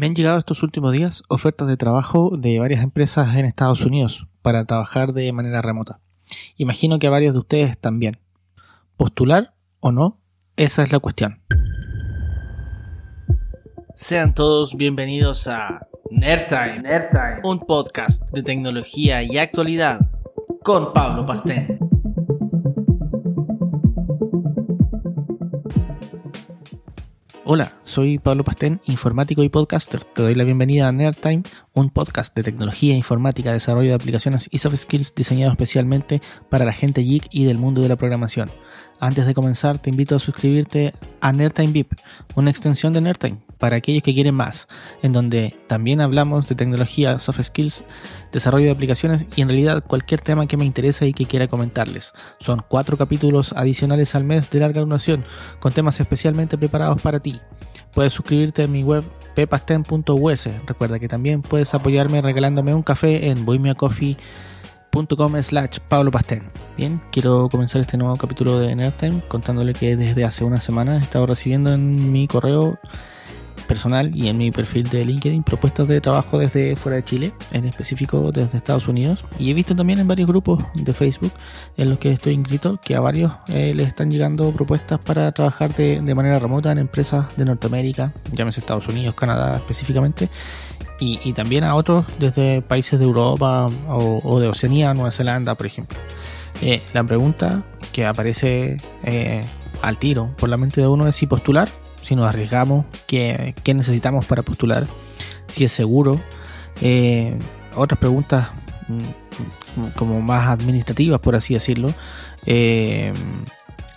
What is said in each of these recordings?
Me han llegado estos últimos días ofertas de trabajo de varias empresas en Estados Unidos para trabajar de manera remota. Imagino que a varios de ustedes también. ¿Postular o no? Esa es la cuestión. Sean todos bienvenidos a Nerdtime, un podcast de tecnología y actualidad con Pablo Pastén. Hola, soy Pablo Pastén, informático y podcaster. Te doy la bienvenida a Nerdtime, un podcast de tecnología, informática, desarrollo de aplicaciones y soft skills diseñado especialmente para la gente geek y del mundo de la programación. Antes de comenzar, te invito a suscribirte a Nerdtime VIP, una extensión de Nerdtime para aquellos que quieren más, en donde también hablamos de tecnología, soft skills, desarrollo de aplicaciones y en realidad cualquier tema que me interese y que quiera comentarles. Son cuatro capítulos adicionales al mes de larga duración, con temas especialmente preparados para ti. Puedes suscribirte a mi web pepasten.us. Recuerda que también puedes apoyarme regalándome un café en bohemiacoffee.com slash Pablo Pastén. Bien, quiero comenzar este nuevo capítulo de Nerdtime contándole que desde hace una semana he estado recibiendo en mi correo personal y en mi perfil de LinkedIn propuestas de trabajo desde fuera de Chile, en específico desde Estados Unidos. Y he visto también en varios grupos de Facebook en los que estoy inscrito que a varios eh, les están llegando propuestas para trabajar de, manera remota en empresas de Norteamérica, llámese Estados Unidos, Canadá específicamente. Y, también a otros desde países de Europa o, de Oceanía, Nueva Zelanda, por ejemplo. Eh, la pregunta que aparece eh, al tiro por la mente de uno es si postular si nos arriesgamos, qué, necesitamos para postular, si es seguro. Eh, otras preguntas mm, como más administrativas, por así decirlo, eh,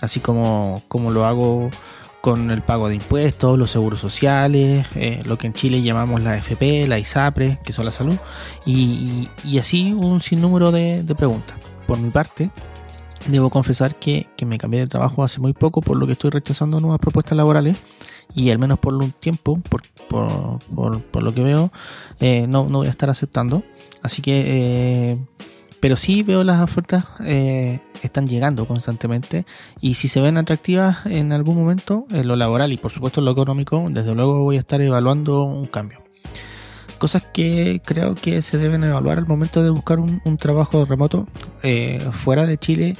así como, como lo hago con el pago de impuestos, los seguros sociales, eh, lo que en Chile llamamos la FP, la ISAPRE, que son la salud, y, así un sinnúmero de, de preguntas. Por mi parte, Debo confesar que, me cambié de trabajo hace muy poco, por lo que estoy rechazando nuevas propuestas laborales y al menos por un tiempo, por, por, lo que veo, eh, no, no voy a estar aceptando. Así que, eh, pero sí veo las ofertas eh, están llegando constantemente y si se ven atractivas en algún momento, en lo laboral y por supuesto en lo económico, desde luego voy a estar evaluando un cambio cosas que creo que se deben evaluar al momento de buscar un, trabajo remoto eh, fuera de Chile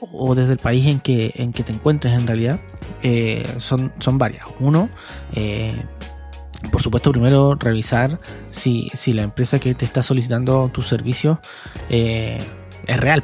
o desde el país en que, en que te encuentres en realidad eh, son, son varias. Uno, eh, por supuesto, primero revisar si, si, la empresa que te está solicitando tus servicios es real.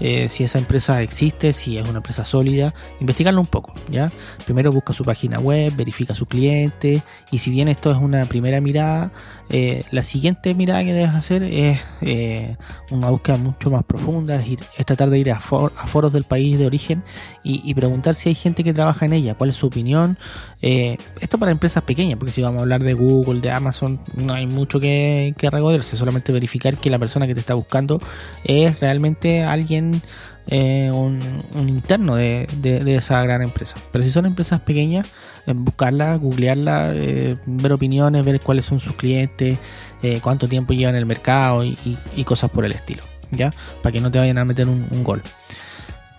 Eh, si esa empresa existe, si es una empresa sólida, investigarlo un poco, ¿ya? Primero busca su página web, verifica su cliente y si bien esto es una primera mirada, eh, la siguiente mirada que debes hacer es eh, una búsqueda mucho más profunda, es, ir, tratar de ir a, foros del país de origen y, preguntar si hay gente que trabaja en ella, cuál es su opinión. esto para empresas pequeñas, porque si vamos a hablar de Google, de Amazon, no hay mucho que, que solamente verificar que la persona que te está buscando es realmente alguien, eh, un, interno de, esa gran empresa. Pero si son empresas pequeñas, buscarla, googlearla, eh, ver opiniones, ver cuáles son sus clientes, eh, cuánto tiempo llevan en el mercado y, cosas por el estilo, ¿ya? Para que no te vayan a meter un, gol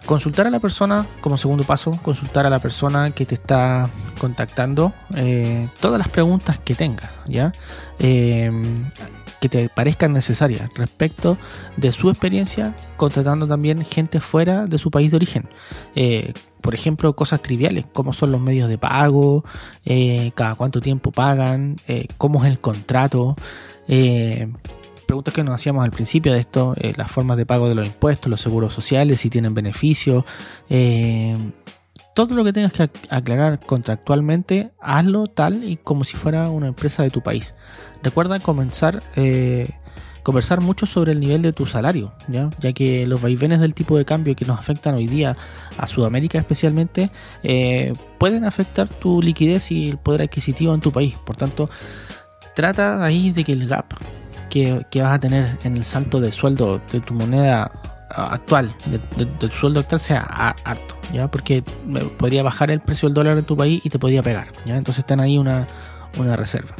consultar a la persona como segundo paso, consultar a la persona que te está contactando todas las preguntas que tenga, ¿ya? que te parezcan necesarias respecto de su experiencia contratando también gente fuera de su país de origen. Eh, por ejemplo, cosas triviales, como son los medios de pago, eh, cada cuánto tiempo pagan, eh, cómo es el contrato. Preguntas que nos hacíamos al principio de esto, las formas de pago de los impuestos, los seguros sociales, si tienen beneficios, todo lo que tengas que aclarar contractualmente, hazlo tal y como si fuera una empresa de tu país. Recuerda comenzar, eh, conversar mucho sobre el nivel de tu salario, ¿ya? ya que los vaivenes del tipo de cambio que nos afectan hoy día a Sudamérica especialmente eh, pueden afectar tu liquidez y el poder adquisitivo en tu país. Por tanto, trata ahí de que el gap que, vas a tener en el salto de sueldo de tu moneda actual, de, tu sueldo actual sea alto, ¿ya? Porque podría bajar el precio del dólar en tu país y te podría pegar, ¿ya? Entonces están ahí una, una reserva.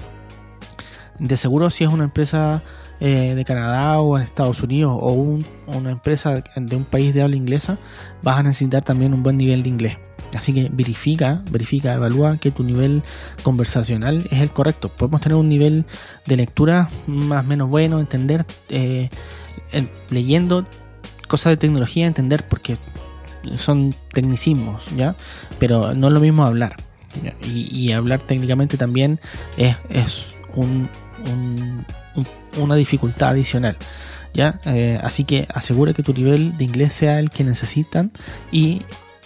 De seguro si es una empresa eh, de Canadá o en Estados Unidos o una empresa de un país de habla inglesa, vas a necesitar también un buen nivel de inglés. Así que verifica, verifica, evalúa que tu nivel conversacional es el correcto. Podemos tener un nivel de lectura más o menos bueno, entender, eh, leyendo cosas de tecnología, entender porque son tecnicismos, ¿ya? Pero no es lo mismo hablar. Y, hablar técnicamente también es, una dificultad adicional. ¿ya? Eh, así que asegura que tu nivel de inglés sea el que necesitan y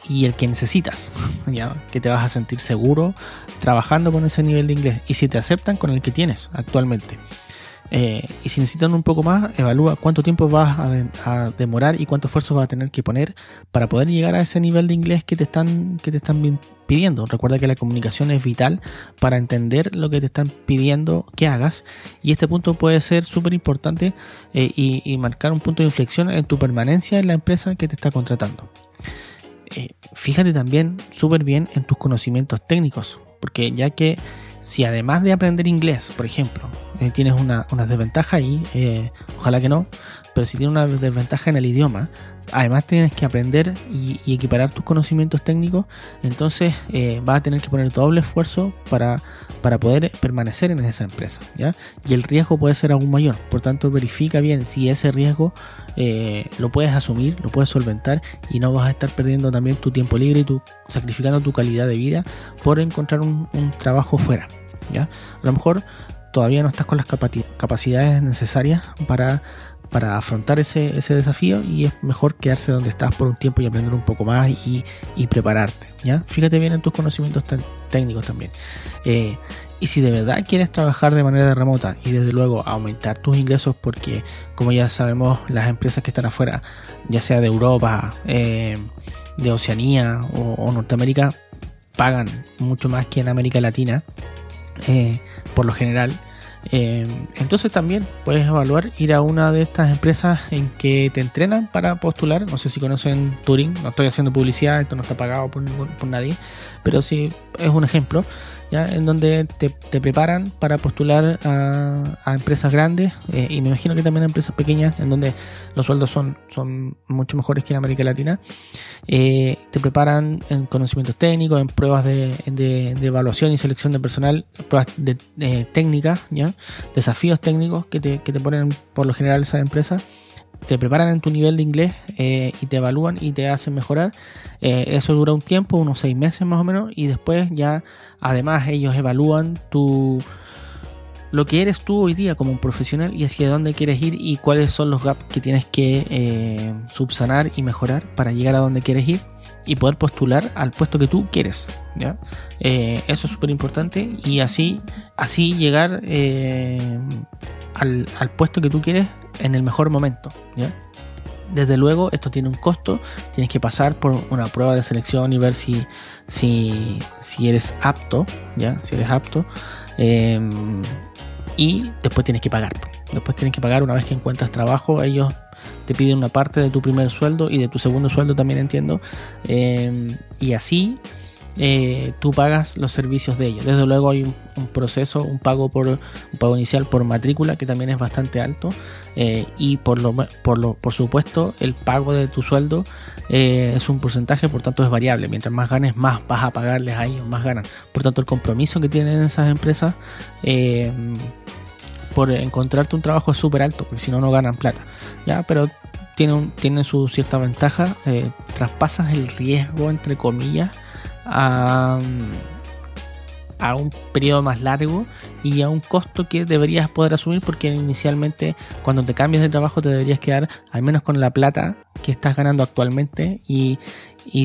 y el que necesitas, ¿ya? que te vas a sentir seguro trabajando con ese nivel de inglés y si te aceptan con el que tienes actualmente. Eh, y si necesitan un poco más, evalúa cuánto tiempo vas a, demorar y cuánto esfuerzo vas a tener que poner para poder llegar a ese nivel de inglés que te están, que te están pidiendo. Recuerda que la comunicación es vital para entender lo que te están pidiendo que hagas y este punto puede ser súper importante eh, y marcar un punto de inflexión en tu permanencia en la empresa que te está contratando. Eh, fíjate también súper bien en tus conocimientos técnicos, porque ya que si además de aprender inglés, por ejemplo, eh, tienes una, desventaja ahí, eh, ojalá que no, pero si tienes una desventaja en el idioma, además tienes que aprender y, equiparar tus conocimientos técnicos, entonces eh, vas a tener que poner doble esfuerzo para, para poder permanecer en esa empresa. ¿ya? Y el riesgo puede ser aún mayor, por tanto verifica bien si ese riesgo eh, lo puedes asumir, lo puedes solventar y no vas a estar perdiendo también tu tiempo libre y tu, sacrificando tu calidad de vida por encontrar un, trabajo fuera. ¿ya? A lo mejor todavía no estás con las capacidades necesarias para para afrontar ese, ese, desafío y es mejor quedarse donde estás por un tiempo y aprender un poco más y, y prepararte. ¿ya? Fíjate bien en tus conocimientos técnicos también. Eh, y si de verdad quieres trabajar de manera remota y desde luego aumentar tus ingresos porque como ya sabemos las empresas que están afuera, ya sea de Europa, eh, de Oceanía o, Norteamérica, pagan mucho más que en América Latina, eh, por lo general. Eh, entonces también puedes evaluar ir a una de estas empresas en que te entrenan para postular. No sé si conocen Turing, no estoy haciendo publicidad, esto no está pagado por, por nadie, pero sí es un ejemplo en donde te, preparan para postular a, empresas grandes eh, y me imagino que también a empresas pequeñas en donde los sueldos son, son mucho mejores que en América Latina. Eh, te preparan en conocimientos técnicos, en pruebas de, evaluación y selección de personal, pruebas de, técnicas, ¿ya? desafíos técnicos que te, que te ponen por lo general esas empresas te preparan en tu nivel de inglés eh, y te evalúan y te hacen mejorar. Eh, eso dura un tiempo, unos seis meses más o menos, y después ya, además, ellos evalúan tu lo que eres tú hoy día como un profesional y hacia dónde quieres ir y cuáles son los gaps que tienes que eh, subsanar y mejorar para llegar a donde quieres ir y poder postular al puesto que tú quieres. ¿ya? eso es súper importante y así, así llegar al, al puesto que tú quieres en el mejor momento. Desde luego, esto tiene un costo. Tienes que pasar por una prueba de selección y ver si, si, si eres apto. ¿ya? Si eres apto. Em, y después tienes que pagar. Después tienes que pagar una vez que encuentras trabajo. Ellos te piden una parte de tu primer sueldo y de tu segundo sueldo también entiendo. Em, y así eh, tú pagas los servicios de ellos. Desde luego hay un, proceso, un pago por un pago inicial por matrícula que también es bastante alto eh, y por lo, por lo por supuesto el pago de tu sueldo eh, es un porcentaje, por tanto es variable. Mientras más ganes, más vas a pagarles a ellos, más ganan. Por tanto el compromiso que tienen esas empresas por encontrarte un trabajo es súper alto, porque si no no ganan plata. Ya, pero tiene, tiene su cierta ventaja. traspasas el riesgo entre comillas a, a un periodo más largo y a un costo que deberías poder asumir porque inicialmente cuando te cambias de trabajo te deberías quedar al menos con la plata que estás ganando actualmente y,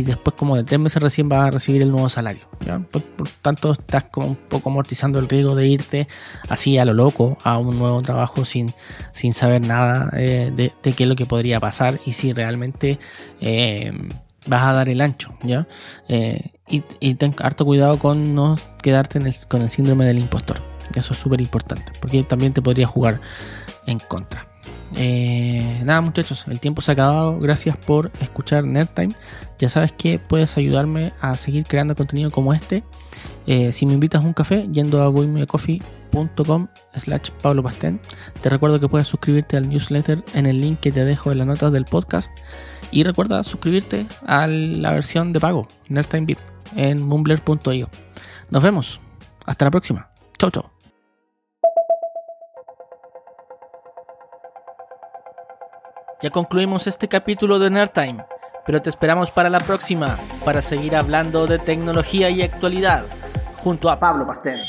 después como de tres meses recién vas a recibir el nuevo salario. Por, tanto estás como un poco amortizando el riesgo de irte así a lo loco a un nuevo trabajo sin, sin saber nada eh, de, qué es lo que podría pasar y si realmente... Eh, vas a dar el ancho, ¿ya? Eh, y, ten harto cuidado con no quedarte con el síndrome del impostor. Eso es súper importante, porque también te podría jugar en contra. Eh, nada muchachos, el tiempo se ha acabado. Gracias por escuchar NetTime. Ya sabes que puedes ayudarme a seguir creando contenido como este. Eh, si me invitas a un café, yendo a Coffee patreon.com slash Pablo Pastén. Te recuerdo que puedes suscribirte al newsletter en el link que te dejo en las notas del podcast. Y recuerda suscribirte a la versión de pago, Nerdtime VIP, en mumbler.io. Nos vemos. Hasta la próxima. Chau, chau. Ya concluimos este capítulo de Nerdtime, pero te esperamos para la próxima para seguir hablando de tecnología y actualidad junto a Pablo Pastel.